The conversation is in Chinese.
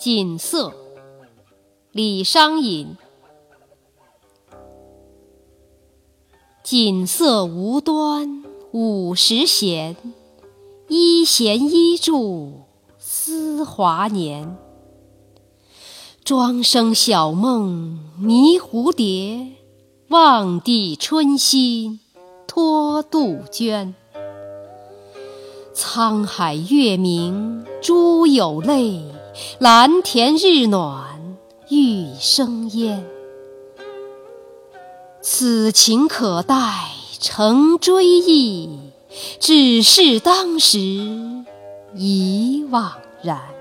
锦瑟，李商隐。锦瑟无端五十弦，一弦一柱思华年。庄生晓梦迷蝴蝶，望帝春心托杜鹃。沧海月明珠有泪，蓝田日暖玉生烟。此情可待成追忆，只是当时已惘然。